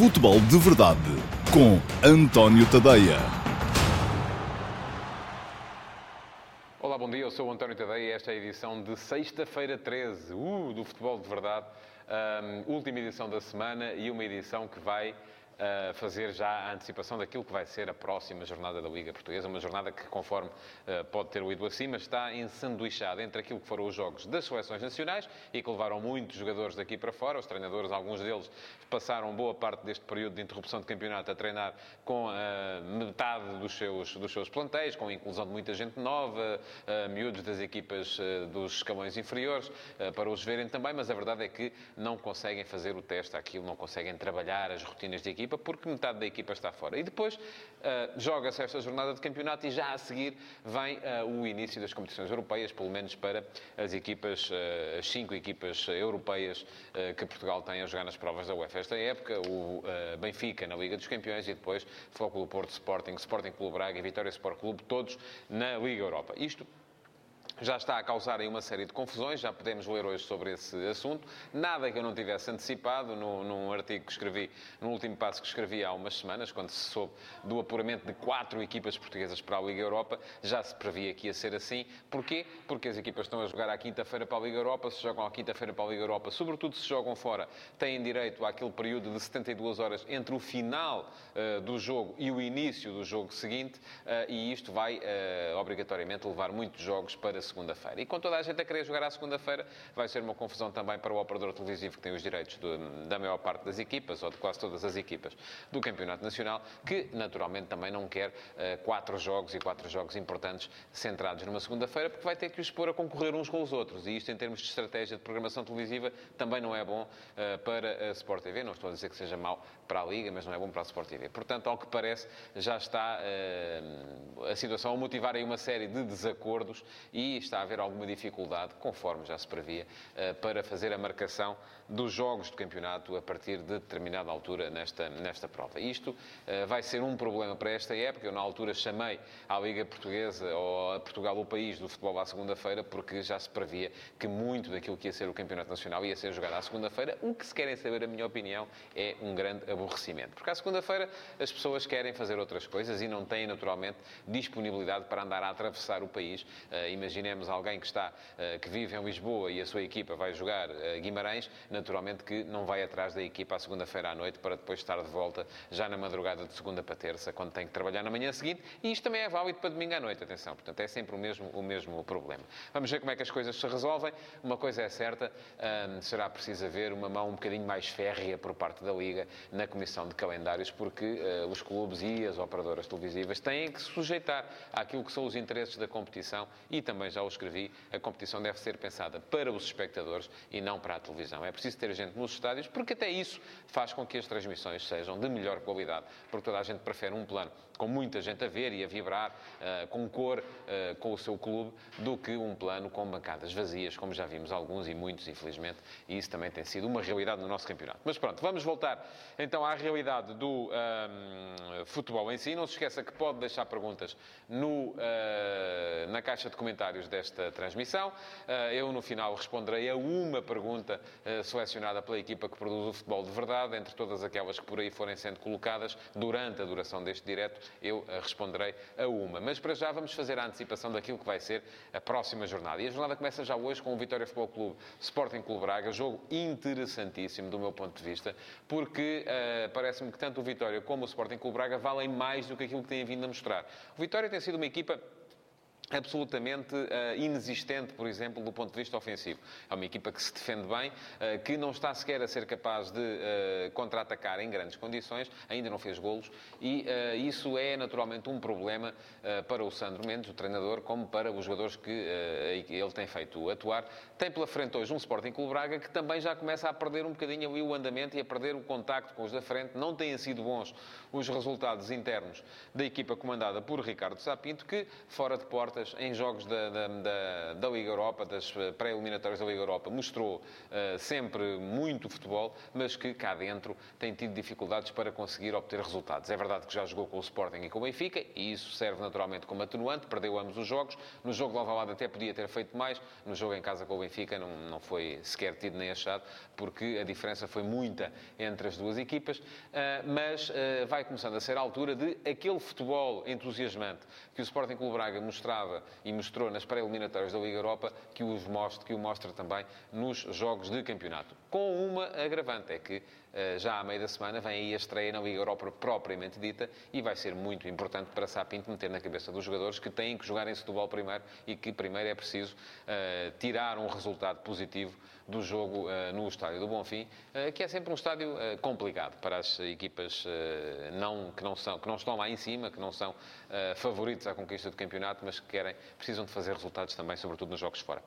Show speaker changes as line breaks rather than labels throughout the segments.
Futebol de Verdade com António Tadeia.
Olá, bom dia. Eu sou o António Tadeia e esta é a edição de sexta-feira 13 uh, do Futebol de Verdade. Um, última edição da semana e uma edição que vai uh, fazer já a antecipação daquilo que vai ser a próxima jornada da Liga Portuguesa. Uma jornada que, conforme uh, pode ter ido acima, está ensanduichada entre aquilo que foram os jogos das seleções nacionais e que levaram muitos jogadores daqui para fora. Os treinadores, alguns deles, passaram boa parte deste período de interrupção de campeonato a treinar com uh, metade dos seus, dos seus plantéis, com a inclusão de muita gente nova, miúdos das equipas dos escalões inferiores, para os verem também, mas a verdade é que não conseguem fazer o teste àquilo, não conseguem trabalhar as rotinas de equipa equipa, porque metade da equipa está fora. E depois uh, joga-se esta jornada de campeonato e já a seguir vem uh, o início das competições europeias, pelo menos para as equipas, uh, as cinco equipas europeias que Portugal tem a jogar nas provas da UEFA esta época, o Benfica na Liga dos Campeões e depois Flóculo Porto Sporting, Sporting Clube Braga e Vitória Sport Clube, todos na Liga Europa. Isto já está a causar aí uma série de confusões, já podemos ler hoje sobre esse assunto. Nada que eu não tivesse antecipado no, num artigo que escrevi, no último passo que escrevi há umas semanas, quando se soube do apuramento de quatro equipas portuguesas para a Liga Europa, já se previa que ia ser assim. Porquê? Porque as equipas estão a jogar à quinta-feira para a Liga Europa, se jogam à quinta-feira para a Liga Europa, sobretudo se jogam fora, têm direito àquele período de 72 horas entre o final uh, do jogo e o início do jogo seguinte, uh, e isto vai uh, obrigatoriamente levar muitos jogos para segunda-feira. E com toda a gente a querer jogar à segunda-feira, vai ser uma confusão também para o operador televisivo que tem os direitos de, da maior parte das equipas, ou de quase todas as equipas do Campeonato Nacional, que naturalmente também não quer uh, quatro jogos e quatro jogos importantes centrados numa segunda-feira, porque vai ter que os pôr a concorrer uns com os outros. E isto, em termos de estratégia de programação televisiva, também não é bom uh, para a Sport TV. Não estou a dizer que seja mau para a Liga, mas não é bom para a Sport TV. Portanto, ao que parece, já está uh, a situação a motivar aí uma série de desacordos e está a haver alguma dificuldade, conforme já se previa, uh, para fazer a marcação dos jogos de campeonato a partir de determinada altura nesta, nesta prova. Isto uh, vai ser um problema para esta época. Eu, na altura, chamei à Liga Portuguesa ou a Portugal o país do futebol à segunda-feira, porque já se previa que muito daquilo que ia ser o Campeonato Nacional ia ser jogado à segunda-feira. O que se querem saber, a minha opinião, é um grande aborrecimento. Porque à segunda-feira as pessoas querem fazer outras coisas e não têm, naturalmente, disponibilidade para andar a atravessar o país. Uh, imaginemos alguém que está, uh, que vive em Lisboa e a sua equipa vai jogar uh, Guimarães, naturalmente que não vai atrás da equipa à segunda-feira à noite para depois estar de volta já na madrugada de segunda para terça, quando tem que trabalhar na manhã seguinte. E isto também é válido para domingo à noite, atenção. Portanto, é sempre o mesmo, o mesmo problema. Vamos ver como é que as coisas se resolvem. Uma coisa é certa, será preciso haver uma mão um bocadinho mais férrea por parte da Liga na comissão de calendários, porque uh, os clubes e as operadoras televisivas têm que se sujeitar àquilo que são os interesses da competição e também já o escrevi, a competição deve ser pensada para os espectadores e não para a televisão. É preciso ter gente nos estádios, porque até isso faz com que as transmissões sejam de melhor qualidade, porque toda a gente prefere um plano com muita gente a ver e a vibrar, uh, com cor, uh, com o seu clube, do que um plano com bancadas vazias, como já vimos alguns e muitos, infelizmente, e isso também tem sido uma realidade no nosso campeonato. Mas pronto, vamos voltar então à realidade do um, futebol em si. Não se esqueça que pode deixar perguntas no, uh, na caixa de comentários desta transmissão. eu, no final, responderei a uma pergunta selecionada pela equipa que produz o futebol de verdade, entre todas aquelas que por aí forem sendo colocadas durante a duração deste direto eu eh, responderei a uma. Mas para já vamos fazer a antecipação daquilo que vai ser a próxima jornada. E a jornada começa já hoje com o Vitória Futebol Clube Sporting Clube Braga, jogo interessantíssimo do meu ponto de vista, porque uh, parece-me que tanto o Vitória como o Sporting Clube Braga valem mais do que aquilo que têm vindo a mostrar. O Vitória tem sido uma equipa absolutamente uh, inexistente, por exemplo, do ponto de vista ofensivo. É uma equipa que se defende bem, uh, que não está sequer a ser capaz de uh, contra-atacar em grandes condições, ainda não fez golos, e isso é naturalmente um problema para o Sandro Mendes, o treinador, como para os jogadores que ele tem feito atuar. Tem pela frente hoje um Sporting Clube Braga que também já começa a perder um bocadinho o andamento e a perder o contacto com os da frente. Não têm sido bons os resultados internos da equipa comandada por Ricardo Sapinto, que fora de porta em jogos da, da, da, da Liga Europa, das pré-eliminatórias da Liga Europa, mostrou uh, sempre muito futebol, mas que cá dentro tem tido dificuldades para conseguir obter resultados. É verdade que já jogou com o Sporting e com o Benfica, e isso serve naturalmente como atenuante, perdeu ambos os jogos. No jogo de Alvalade até podia ter feito mais, no jogo em casa com o Benfica não, não foi sequer tido nem achado, porque a diferença foi muita entre as duas equipas, uh, mas uh, vai começando a ser a altura de aquele futebol entusiasmante que o Sporting Clube Braga mostrava e mostrou nas pré-eliminatórias da Liga Europa, que, os mostre, que o mostra também nos jogos de campeonato. Com uma agravante, é que já à meia da semana vem aí a estreia na Liga Europa propriamente dita e vai ser muito importante para Sapinto meter na cabeça dos jogadores que têm que jogar em futebol primeiro e que primeiro é preciso uh, tirar um resultado positivo do jogo uh, no estádio do Bonfim, uh, que é sempre um estádio complicado para as equipas não, que, não são, que não estão lá em cima, que não são favoritos à conquista do campeonato, mas que querem, precisam de fazer resultados também, sobretudo nos jogos fora.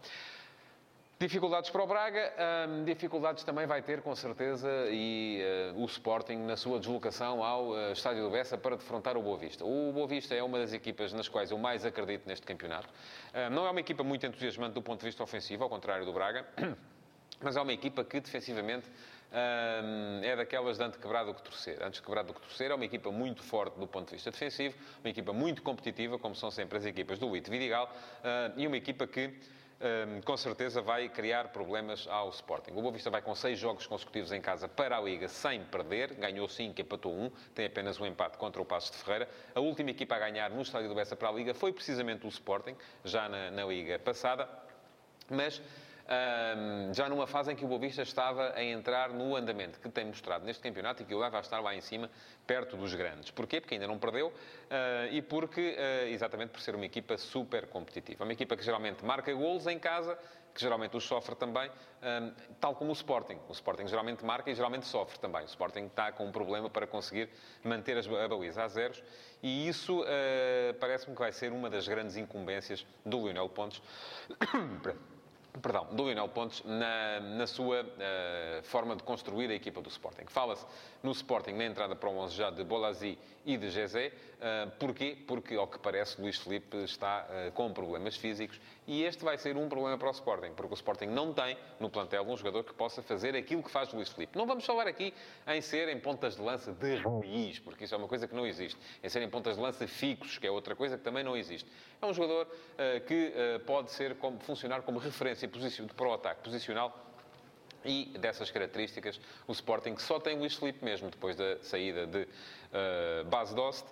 Dificuldades para o Braga, hum, dificuldades também vai ter, com certeza, e uh, o Sporting na sua deslocação ao uh, Estádio do Bessa para defrontar o Boa Vista. O Boa Vista é uma das equipas nas quais eu mais acredito neste campeonato. Uh, não é uma equipa muito entusiasmante do ponto de vista ofensivo, ao contrário do Braga, mas é uma equipa que defensivamente hum, é daquelas de antes quebrado do que torcer. Antes quebrado do que torcer, é uma equipa muito forte do ponto de vista defensivo, uma equipa muito competitiva, como são sempre as equipas do Luís Vidigal, e uma equipa que com certeza vai criar problemas ao Sporting. O Boa Vista vai com seis jogos consecutivos em casa para a Liga sem perder, ganhou cinco, empatou um, tem apenas um empate contra o Passos de Ferreira. A última equipa a ganhar no Estádio do Bessa para a Liga foi precisamente o Sporting, já na, na Liga passada, mas um, já numa fase em que o Boavista estava a entrar no andamento que tem mostrado neste campeonato e que o leva a estar lá em cima, perto dos grandes. Porquê? Porque ainda não perdeu uh, e porque, uh, exatamente por ser uma equipa super competitiva. Uma equipa que geralmente marca golos em casa, que geralmente os sofre também, um, tal como o Sporting. O Sporting geralmente marca e geralmente sofre também. O Sporting está com um problema para conseguir manter a baliza a zeros e isso uh, parece-me que vai ser uma das grandes incumbências do Lionel Pontes perdão, do Lionel Pontes na, na sua uh, forma de construir a equipa do Sporting. Fala-se no Sporting na entrada para o 11 já de Bolazzi e de Gezé. Uh, porquê? Porque, ao que parece, Luís Felipe está uh, com problemas físicos e este vai ser um problema para o Sporting, porque o Sporting não tem no plantel um jogador que possa fazer aquilo que faz Luís Felipe. Não vamos falar aqui em ser em pontas de lança de raiz, porque isso é uma coisa que não existe. Em ser em pontas de lança fixos, que é outra coisa que também não existe. É um jogador uh, que uh, pode ser como, funcionar como referência para o ataque posicional e dessas características, o Sporting só tem Luís Felipe mesmo, depois da saída de uh, Bas Dost,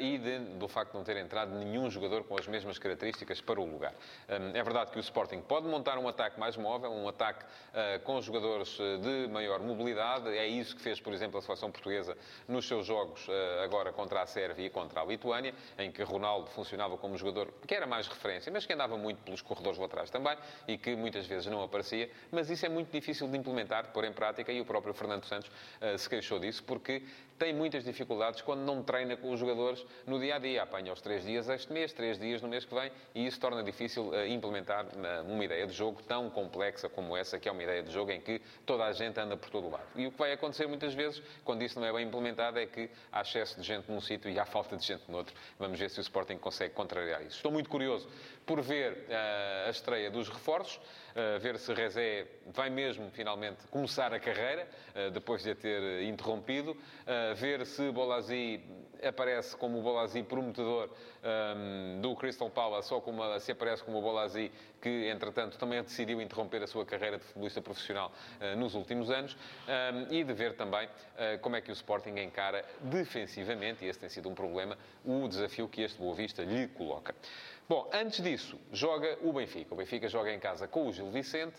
e de, do facto de não ter entrado nenhum jogador com as mesmas características para o lugar. Um, é verdade que o Sporting pode montar um ataque mais móvel, um ataque uh, com jogadores de maior mobilidade. É isso que fez, por exemplo, a seleção portuguesa nos seus jogos agora contra a Sérvia e contra a Lituânia, em que Ronaldo funcionava como jogador que era mais referência, mas que andava muito pelos corredores laterais também e que muitas vezes não aparecia. Mas isso é muito difícil de implementar, de pôr em prática, e o próprio Fernando Santos se queixou disso, porque tem muitas dificuldades quando não treina com os no dia a dia. Apanha os três dias este mês, três dias no mês que vem, e isso torna difícil uh, implementar uma ideia de jogo tão complexa como essa, que é uma ideia de jogo em que toda a gente anda por todo o lado. E o que vai acontecer muitas vezes, quando isso não é bem implementado, é que há excesso de gente num sítio e há falta de gente no outro. Vamos ver se o Sporting consegue contrariar isso. Estou muito curioso por ver uh, a estreia dos reforços, ver se Rezé vai mesmo finalmente começar a carreira, depois de a ter interrompido ver se Bolazzi aparece como o Bolazzi prometedor um, do Crystal Palace ou como, se aparece como o Bolazzi que, entretanto, também decidiu interromper a sua carreira de futebolista profissional uh, nos últimos anos um, e de ver também como é que o Sporting encara defensivamente, e esse tem sido um problema, o desafio que este Boa Vista lhe coloca. Bom, antes disso, joga o Benfica. O Benfica joga em casa com o Gil Vicente.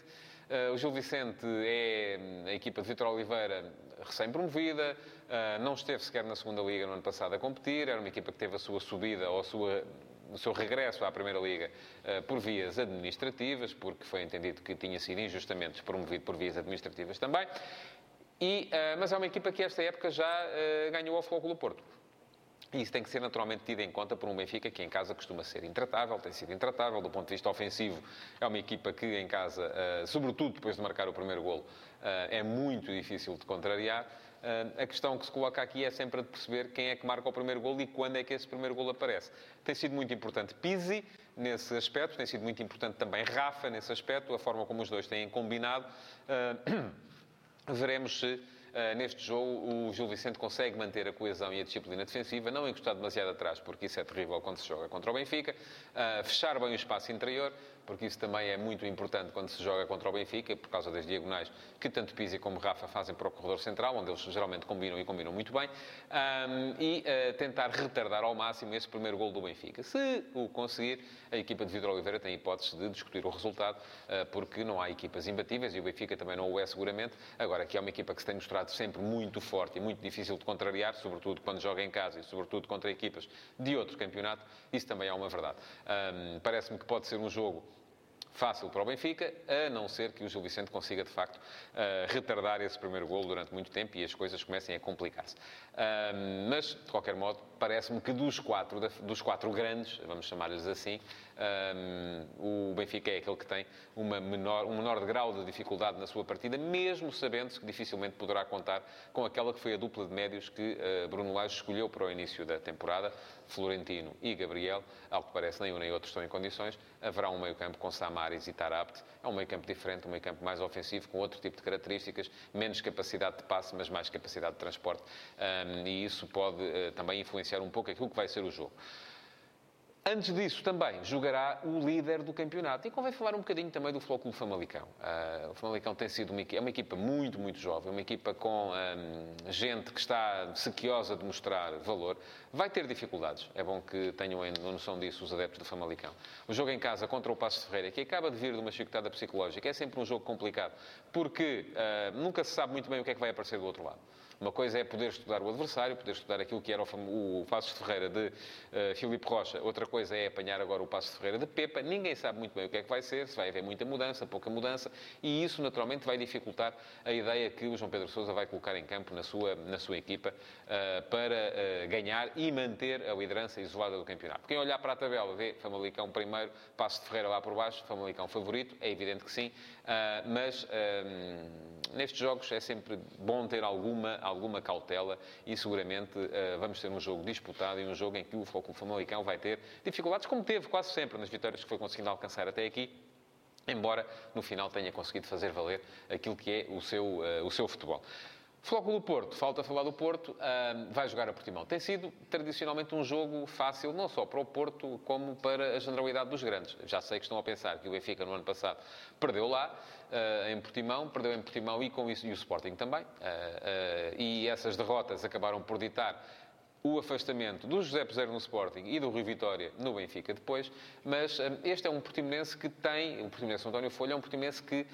Uh, o Gil Vicente é hum, a equipa de Vitor Oliveira recém-promovida, uh, não esteve sequer na segunda Liga no ano passado a competir, era uma equipa que teve a sua subida ou a sua, o seu regresso à Primeira Liga uh, por vias administrativas, porque foi entendido que tinha sido injustamente promovido por vias administrativas também. E, mas é uma equipa que esta época já ganhou ao Futebol do Porto. E isso tem que ser naturalmente tido em conta por um Benfica que em casa costuma ser intratável, tem sido intratável. Do ponto de vista ofensivo, é uma equipa que em casa, uh, sobretudo depois de marcar o primeiro golo, uh, é muito difícil de contrariar. a questão que se coloca aqui é sempre de perceber quem é que marca o primeiro gol e quando é que esse primeiro gol aparece. Tem sido muito importante Pizzi nesse aspecto, tem sido muito importante também Rafa nesse aspecto, a forma como os dois têm combinado. veremos se neste jogo, o Gil Vicente consegue manter a coesão e a disciplina defensiva, não encostar demasiado atrás, porque isso é terrível quando se joga contra o Benfica, uh, fechar bem o espaço interior, porque isso também é muito importante quando se joga contra o Benfica, por causa das diagonais que tanto Pizzi como Rafa fazem para o corredor central, onde eles geralmente combinam e combinam muito bem, um, e uh, tentar retardar ao máximo esse primeiro gol do Benfica. Se o conseguir, a equipa de Vidro Oliveira tem hipótese de discutir o resultado, uh, porque não há equipas imbatíveis e o Benfica também não o é seguramente. Agora, aqui é uma equipa que se tem mostrado sempre muito forte e muito difícil de contrariar, sobretudo quando joga em casa e sobretudo contra equipas de outro campeonato, isso também é uma verdade. Um, Parece-me que pode ser um jogo fácil para o Benfica, a não ser que o Gil Vicente consiga, de facto, uh, retardar esse primeiro golo durante muito tempo e as coisas comecem a complicar-se. Uh, mas, de qualquer modo, parece-me que dos quatro, dos quatro grandes, vamos chamar-lhes assim, um, o Benfica é aquele que tem uma menor, um menor grau de dificuldade na sua partida, mesmo sabendo-se que dificilmente poderá contar com aquela que foi a dupla de médios que uh, Bruno Lage escolheu para o início da temporada, Florentino e Gabriel. Ao que parece, nem um nem outro estão em condições. Haverá um meio-campo com Samaris e Tarabt. É um meio-campo diferente, um meio-campo mais ofensivo, com outro tipo de características, menos capacidade de passe, mas mais capacidade de transporte. Um, e isso pode uh, também influenciar um pouco aquilo que vai ser o jogo. Antes disso, também jogará o líder do campeonato. E convém falar um bocadinho também do Clube Famalicão. Uh, o Famalicão tem sido uma, é uma equipa muito, muito jovem, uma equipa com um, gente que está sequiosa de mostrar valor. Vai ter dificuldades. É bom que tenham noção disso os adeptos do Famalicão. O jogo em casa contra o Passo de Ferreira, que acaba de vir de uma chicotada psicológica, é sempre um jogo complicado, porque uh, nunca se sabe muito bem o que é que vai aparecer do outro lado. Uma coisa é poder estudar o adversário, poder estudar aquilo que era o, o Passos de Ferreira de uh, Filipe Rocha. Outra coisa é apanhar agora o Passos de Ferreira de Pepa. Ninguém sabe muito bem o que é que vai ser, se vai haver muita mudança, pouca mudança. E isso, naturalmente, vai dificultar a ideia que o João Pedro Sousa vai colocar em campo na sua, na sua equipa uh, para uh, ganhar e manter a liderança isolada do campeonato. Quem olhar para a tabela vê Famalicão primeiro, Passos de Ferreira lá por baixo, Famalicão favorito. É evidente que sim. mas nestes jogos é sempre bom ter alguma alguma cautela e seguramente uh, vamos ter um jogo disputado e um jogo em que o Futebol Famalicão vai ter dificuldades, como teve quase sempre nas vitórias que foi conseguindo alcançar até aqui, embora no final tenha conseguido fazer valer aquilo que é o seu, uh, o seu futebol. Flóculo Porto, falta falar do Porto, uh, vai jogar a Portimão. Tem sido tradicionalmente um jogo fácil, não só para o Porto, como para a generalidade dos grandes. Já sei que estão a pensar que o Benfica no ano passado perdeu lá, uh, em Portimão, perdeu em Portimão e com isso e o Sporting também. Uh, e essas derrotas acabaram por ditar o afastamento do José Peseiro no Sporting e do Rui Vitória no Benfica depois, mas um, este é um Portimonense que tem, o Portimonense António Folha é um Portimonense que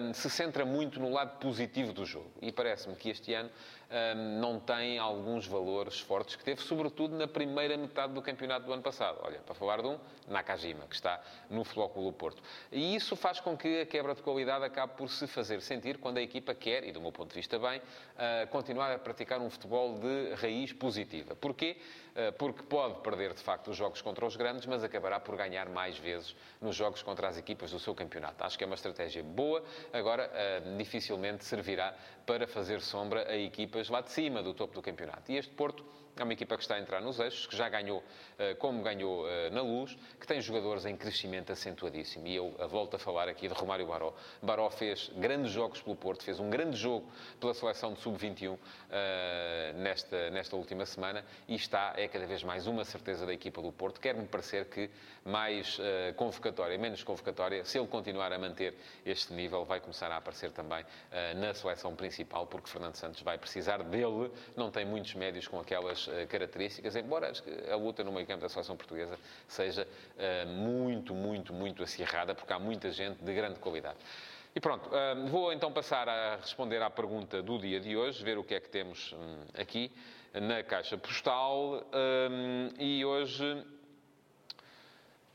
um, se centra muito no lado positivo do jogo. E parece-me que este ano um, não tem alguns valores fortes que teve, sobretudo na primeira metade do campeonato do ano passado. Olha, para falar de um, Nakajima, que está no Flóculo Porto. E isso faz com que a quebra de qualidade acabe por se fazer sentir quando a equipa quer, e do meu ponto de vista bem, uh, continuar a praticar um futebol de raiz positiva. Porquê? Uh, porque pode perder, de facto, os jogos contra os grandes, mas acabará por ganhar mais vezes nos jogos contra as equipas do seu campeonato. Acho que é uma estratégia boa, agora uh, dificilmente servirá para fazer sombra a equipas lá de cima do topo do campeonato. E este Porto é uma equipa que está a entrar nos eixos, que já ganhou eh, como ganhou eh, na Luz, que tem jogadores em crescimento acentuadíssimo. E eu volto a falar aqui de Romário Baró. Baró fez grandes jogos pelo Porto, fez um grande jogo pela seleção de sub-21 eh, nesta, nesta última semana e está, é cada vez mais uma certeza da equipa do Porto. Quer-me parecer que mais convocatória, menos convocatória, se ele continuar a manter este nível, vai começar a aparecer também na seleção principal, porque Fernando Santos vai precisar dele, não tem muitos médios com aquelas uh, características, embora a luta no meio campo da seleção portuguesa seja uh, muito, muito, muito acirrada, porque há muita gente de grande qualidade. E pronto, uh, vou então passar a responder à pergunta do dia de hoje, ver o que é que temos um, aqui na caixa postal. Um, e hoje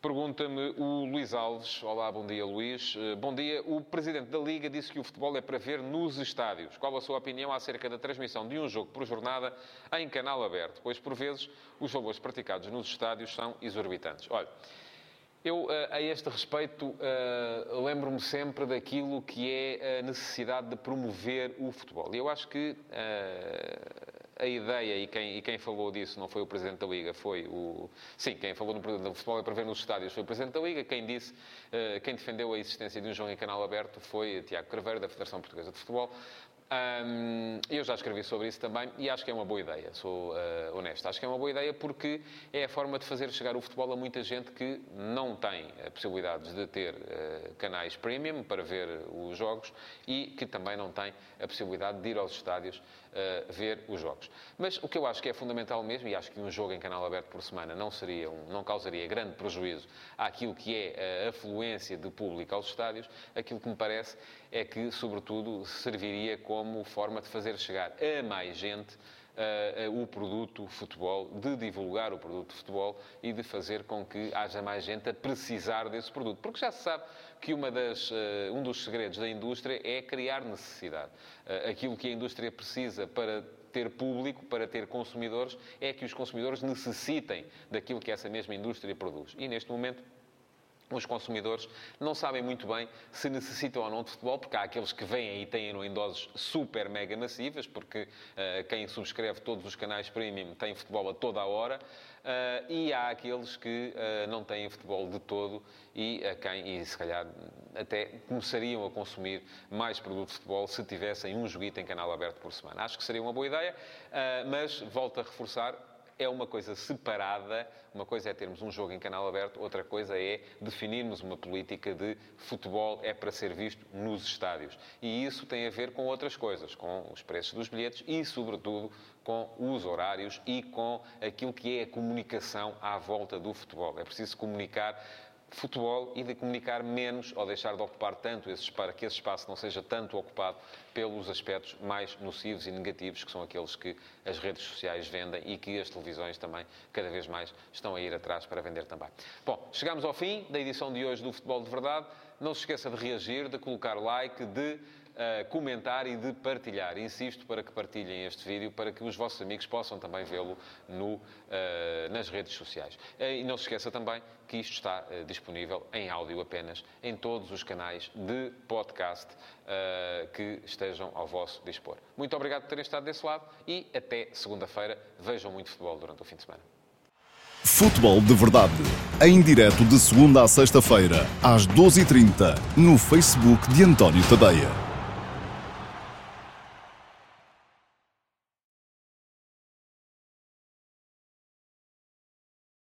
Pergunta-me o Luís Alves. Olá, bom dia, Luís. Eh, bom dia. O Presidente da Liga disse que o futebol é para ver nos estádios. Qual a sua opinião acerca da transmissão de um jogo por jornada em canal aberto? Pois, por vezes, os valores praticados nos estádios são exorbitantes. Olha, Eu, a este respeito, lembro-me sempre daquilo que é a necessidade de promover o futebol. E eu acho que a ideia, e quem, e quem falou disso não foi o Presidente da Liga, foi o... Sim, quem falou no, do futebol é para ver nos estádios foi o Presidente da Liga. Quem disse, uh, quem defendeu a existência de um jogo em canal aberto foi Tiago Craveiro, da Federação Portuguesa de Futebol. Um, eu já escrevi sobre isso também e acho que é uma boa ideia, sou uh, honesto. Acho que é uma boa ideia porque é a forma de fazer chegar o futebol a muita gente que não tem a possibilidade de ter uh, canais premium para ver os jogos e que também não tem a possibilidade de ir aos estádios uh, ver os jogos. Mas o que eu acho que é fundamental mesmo, e acho que um jogo em canal aberto por semana não, seria um, não causaria grande prejuízo àquilo que é a afluência de público aos estádios, aquilo que me parece é que, sobretudo, serviria como forma de fazer chegar a mais gente o produto futebol, de divulgar o produto futebol e de fazer com que haja mais gente a precisar desse produto. Porque já se sabe que das, uh, um dos segredos da indústria é criar necessidade. aquilo que a indústria precisa para ter público, para ter consumidores, é que os consumidores necessitem daquilo que essa mesma indústria produz. E neste momento os consumidores não sabem muito bem se necessitam ou não de futebol, porque há aqueles que vêm e têm-no em doses super mega massivas, porque uh, quem subscreve todos os canais premium tem futebol a toda a hora, uh, e há aqueles que uh, não têm futebol de todo e a quem, e se calhar até começariam a consumir mais produto de futebol se tivessem um joguito em canal aberto por semana. Acho que seria uma boa ideia, mas volto a reforçar, é uma coisa separada. Uma coisa é termos um jogo em canal aberto, outra coisa é definirmos uma política de futebol é para ser visto nos estádios. E isso tem a ver com outras coisas, com os preços dos bilhetes e, sobretudo, com os horários e com aquilo que é a comunicação à volta do futebol. É preciso comunicar futebol e de comunicar menos ou deixar de ocupar tanto esse espaço, que esse espaço não seja tanto ocupado pelos aspectos mais nocivos e negativos, que são aqueles que as redes sociais vendem e que as televisões também cada vez mais estão a ir atrás para vender também. Bom, chegamos ao fim da edição de hoje do Futebol de Verdade. Não se esqueça de reagir, de colocar like, de uh, comentar e de partilhar. Insisto para que partilhem este vídeo, para que os vossos amigos possam também vê-lo uh, nas redes sociais. Uh, e não se esqueça também que isto está disponível em áudio apenas em todos os canais de podcast que estejam ao vosso dispor. Muito obrigado por terem estado desse lado e até segunda-feira. Vejam muito futebol durante o fim de semana.
Futebol de Verdade, em direto de segunda a sexta-feira, às 12h30, no Facebook de António Tadeia.